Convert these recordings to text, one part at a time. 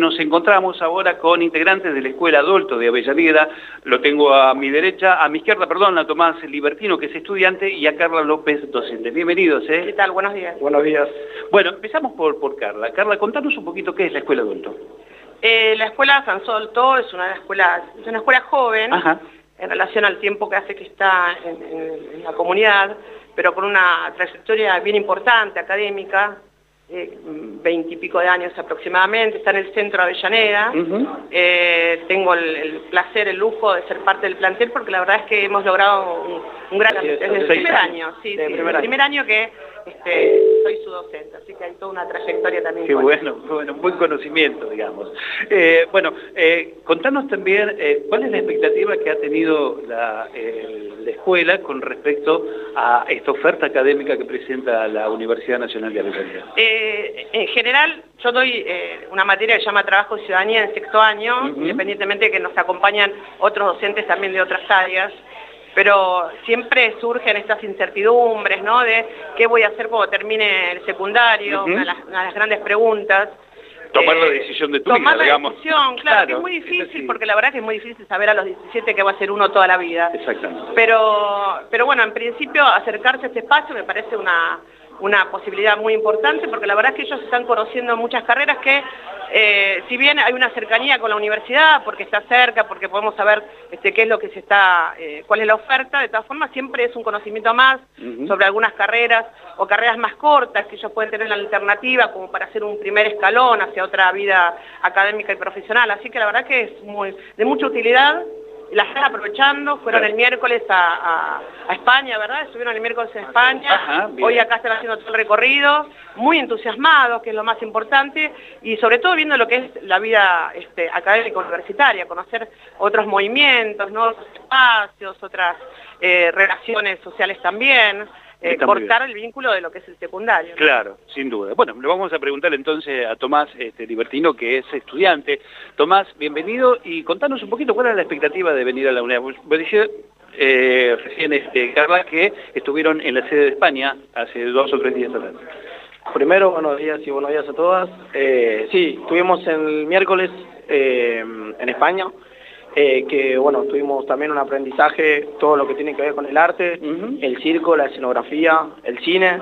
nos encontramos ahora con integrantes de la Escuela Adulto de Avellaneda. Lo tengo a mi derecha, a mi izquierda, perdón, a Tomás Libertino, que es estudiante, y a Carla López, docente. Bienvenidos, ¿eh? ¿Qué tal? Buenos días. Buenos días. Bueno, empezamos por, por Carla. Carla, contanos un poquito qué es la Escuela Adulto. Eh, la Escuela San Solto es una escuela, es una escuela joven en relación al tiempo que hace que está en la comunidad, pero con una trayectoria bien importante académica, veintipico de años aproximadamente, está en el centro de Avellaneda. Eh, tengo el, placer, el lujo de ser parte del plantel porque la verdad es que hemos logrado un, gran... desde el primer año, sí, sí, el primer año que este, soy su docente, así que hay toda una trayectoria también. Qué bueno, bueno, buen conocimiento, digamos. Eh, bueno, eh, contanos también eh, cuál es la expectativa que ha tenido la, la, escuela con respecto a esta oferta académica que presenta la Universidad Nacional de Avellaneda. en general, yo doy una materia que se llama Trabajo y Ciudadanía en sexto año, independientemente de que nos acompañan otros docentes también de otras áreas pero siempre surgen estas incertidumbres, ¿no? De qué voy a hacer cuando termine el secundario, una, de las, grandes preguntas. Tomar la eh, decisión de tu tomar vida, digamos. la decisión, claro, que es muy difícil, porque la verdad es que es muy difícil saber a los 17 qué va a ser uno toda la vida. Exactamente. Pero, pero bueno, en principio acercarse a este espacio me parece una, una posibilidad muy importante, porque la verdad es que ellos están conociendo muchas carreras que eh, si bien hay una cercanía con la universidad, porque está cerca, porque podemos saber este, qué es lo que se está, eh, cuál es la oferta, de todas formas siempre es un conocimiento más sobre algunas carreras o carreras más cortas que ellos pueden tener la alternativa como para hacer un primer escalón hacia otra vida académica y profesional. Así que la verdad que es muy, de mucha utilidad las están aprovechando, fueron el miércoles a, España, ¿verdad? Estuvieron el miércoles en España, hoy acá están haciendo todo el recorrido, muy entusiasmados, que es lo más importante, y sobre todo viendo lo que es la vida este, académica universitaria, conocer otros movimientos, nuevos espacios, otras eh, relaciones sociales también, eh, cortar el vínculo de lo que es el secundario. Claro, sin duda. Bueno, le vamos a preguntar entonces a Tomás este, Libertino, que es estudiante. Tomás, bienvenido y contanos un poquito cuál es la expectativa de venir a la UNED. Eh, recién, este, Carla, que estuvieron en la sede de España hace dos o tres días atrás. Primero, buenos días y buenos días a todas. Eh, sí, estuvimos el miércoles eh, en España. Eh, que bueno, tuvimos también un aprendizaje, todo lo que tiene que ver con el arte, el circo, la escenografía, el cine,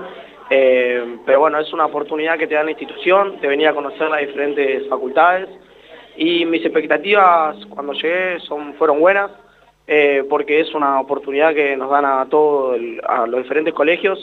eh, pero bueno, es una oportunidad que te da la institución de venir a conocer las diferentes facultades. Y mis expectativas cuando llegué son, fueron buenas, eh, porque es una oportunidad que nos dan a todos a los diferentes colegios.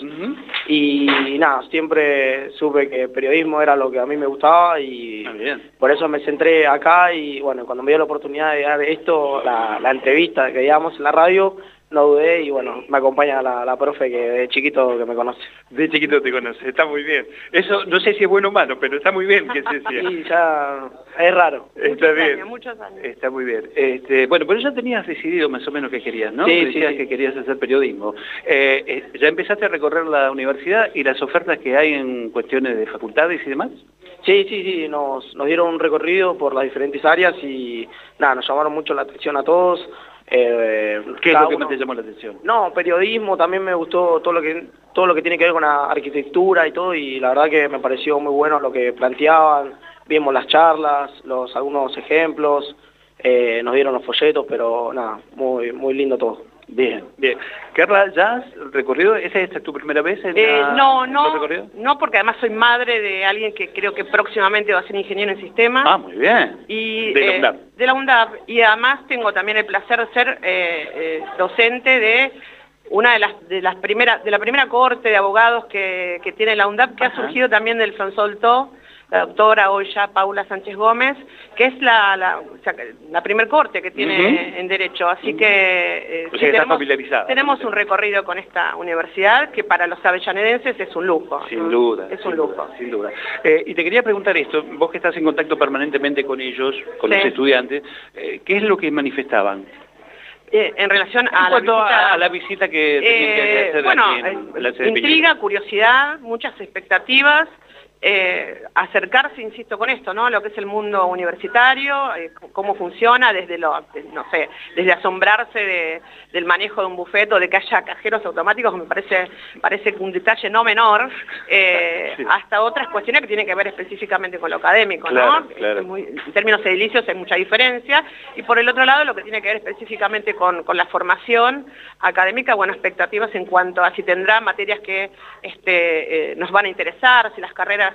Y, nada, siempre supe que periodismo era lo que a mí me gustaba y ah, por eso me centré acá y bueno, cuando me dio la oportunidad de dar esto, la, la entrevista que digamos en la radio, no dudé y bueno, me acompaña la, la, profe que de chiquito que me conoce. De chiquito te conoce, está muy bien. Eso no sé si es bueno o malo, pero está muy bien que se sea. sí, ya es raro. Está muchos bien. Años, muchos años. Está muy bien. Este, bueno, pero ya tenías decidido más o menos qué querías, ¿no? Sí, Decías sí, que querías hacer periodismo. Eh, eh, ¿Ya empezaste a recorrer la universidad y las ofertas que hay en cuestiones de facultades y demás? Sí, sí, sí, nos, nos dieron un recorrido por las diferentes áreas y nada, nos llamaron mucho la atención a todos. Eh, ¿Qué es lo que más te llamó la atención? No, periodismo, también me gustó todo lo que todo lo que tiene que ver con la arquitectura y todo, y la verdad que me pareció muy bueno lo que planteaban, vimos las charlas, los algunos ejemplos, eh, nos dieron los folletos, pero nada, muy, muy lindo todo. Bien, bien. Carla, ¿ya has recorrido? ¿Esa es tu primera vez en eh, No, no, no, porque además soy madre de alguien que creo que próximamente va a ser ingeniero en sistemas. Ah, muy bien. Y, de la eh, UNDAP. de la UNDAP. Y además tengo también el placer de ser eh, docente de una de las, de las primeras, de la primera corte de abogados que, que tiene la UNDAP, que ha surgido también del Fransolto, la doctora hoy ya Paula Sánchez Gómez, que es la, la, la primer corte que tiene en Derecho. Así que eh, tenemos, tenemos un recorrido con esta universidad que para los avellanedenses es un lujo. Sin duda. Es un lujo. sin duda. Eh, y te quería preguntar esto, vos que estás en contacto permanentemente con ellos, con los estudiantes, eh, ¿qué es lo que manifestaban? en relación a, la visita, a, la visita que, eh, bueno, intriga, curiosidad, muchas expectativas, eh, acercarse, insisto, con esto, ¿no? Lo que es el mundo universitario, eh, cómo funciona desde lo, no sé, desde asombrarse del manejo de un bufeto, de que haya cajeros automáticos, me parece, parece un detalle no menor, eh, hasta otras cuestiones que tienen que ver específicamente con lo académico, ¿no? en términos edilicios hay mucha diferencia, y por el otro lado lo que tiene que ver específicamente con, la formación académica, bueno, expectativas en cuanto a si tendrá materias que este, nos van a interesar, si las carreras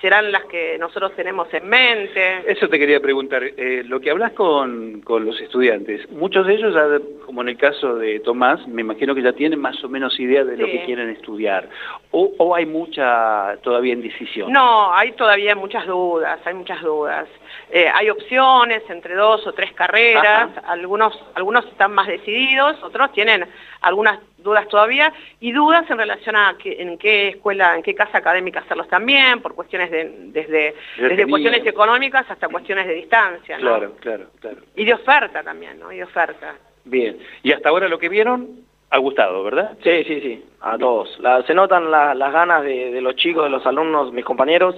serán las que nosotros tenemos en mente. Eso te quería preguntar, eh, lo que hablas con, con, los estudiantes, muchos de ellos, como en el caso de Tomás, me imagino que ya tienen más o menos idea de lo que quieren estudiar, o, o, hay mucha todavía indecisión. No, hay todavía muchas dudas, hay muchas dudas. Eh, hay opciones entre dos o tres carreras, algunos, algunos están más decididos, otros tienen algunas dudas todavía, y dudas en relación a en qué escuela, en qué casa académica hacerlos también, por cuestiones de, desde, desde cuestiones económicas hasta cuestiones de distancia, ¿no? Claro, claro, claro. Y de oferta también, ¿no? Y de oferta. Bien, y hasta ahora lo que vieron ha gustado, ¿verdad? Sí, sí, sí, a todos. se notan las ganas de, de, los chicos, de los alumnos, mis compañeros,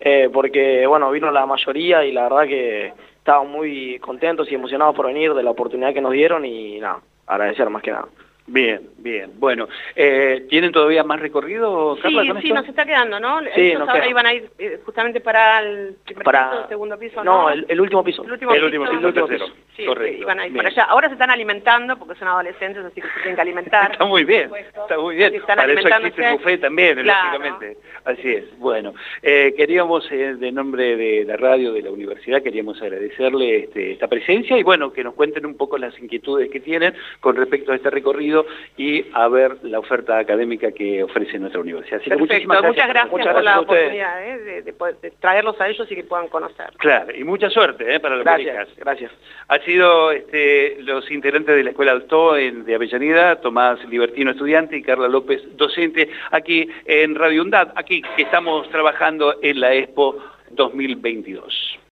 eh, porque, bueno, vino la mayoría y la verdad que estaban muy contentos y emocionados por venir de la oportunidad que nos dieron y nada, agradecer más que nada. Bien, bien. Bueno, eh, ¿tienen todavía más recorrido, Carla, Sí, sí, nos está quedando, ¿no? Sí, nos ahora iban a ir eh, justamente para el primer para... piso, segundo piso, ¿no? el, último piso. El último, el último piso, el último piso. Sí, Correcto. iban a ir para allá. Ahora se están alimentando, porque son adolescentes, así que se tienen que alimentar. está muy bien, está muy bien. Están para eso existe el buffet también, lógicamente. Así es. Bueno, eh, queríamos, eh, de nombre de la radio, de la universidad, queríamos agradecerle este, esta presencia y, bueno, que nos cuenten un poco las inquietudes que tienen con respecto a este recorrido y a ver la oferta académica que ofrece nuestra universidad. Perfecto, muchas gracias, por la oportunidad eh, de, traerlos a ellos y que puedan conocer. Claro, y mucha suerte eh, para los Gracias, gracias. Ha sido este, los integrantes de la Escuela Alto en, de Avellaneda, Tomás Libertino, estudiante, y Carla López, docente, aquí en Radio UNDAD, aquí que estamos trabajando en la Expo 2022.